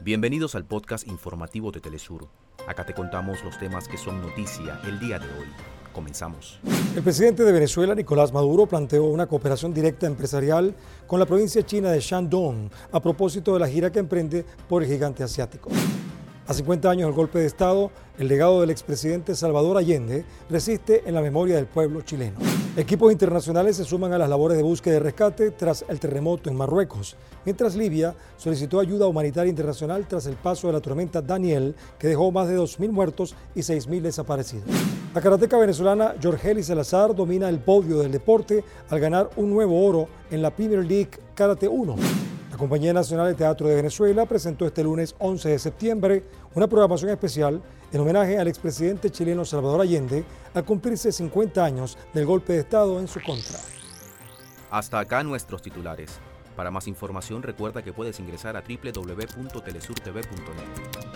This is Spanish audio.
Bienvenidos al podcast informativo de Telesur. Acá te contamos los temas que son noticia el día de hoy. Comenzamos. El presidente de Venezuela, Nicolás Maduro, planteó una cooperación directa empresarial con la provincia china de Shandong a propósito de la gira que emprende por el gigante asiático. A 50 años del golpe de Estado, el legado del expresidente Salvador Allende resiste en la memoria del pueblo chileno. Equipos internacionales se suman a las labores de búsqueda y rescate tras el terremoto en Marruecos, mientras Libia solicitó ayuda humanitaria internacional tras el paso de la tormenta Daniel, que dejó más de 2.000 muertos y 6.000 desaparecidos. La karateca venezolana Jorgeli Salazar domina el podio del deporte al ganar un nuevo oro en la Premier League Karate 1. La Compañía Nacional de Teatro de Venezuela presentó este lunes 11 de septiembre una programación especial en homenaje al expresidente chileno Salvador Allende al cumplirse 50 años del golpe de Estado en su contra. Hasta acá nuestros titulares. Para más información recuerda que puedes ingresar a www.telesurtv.net.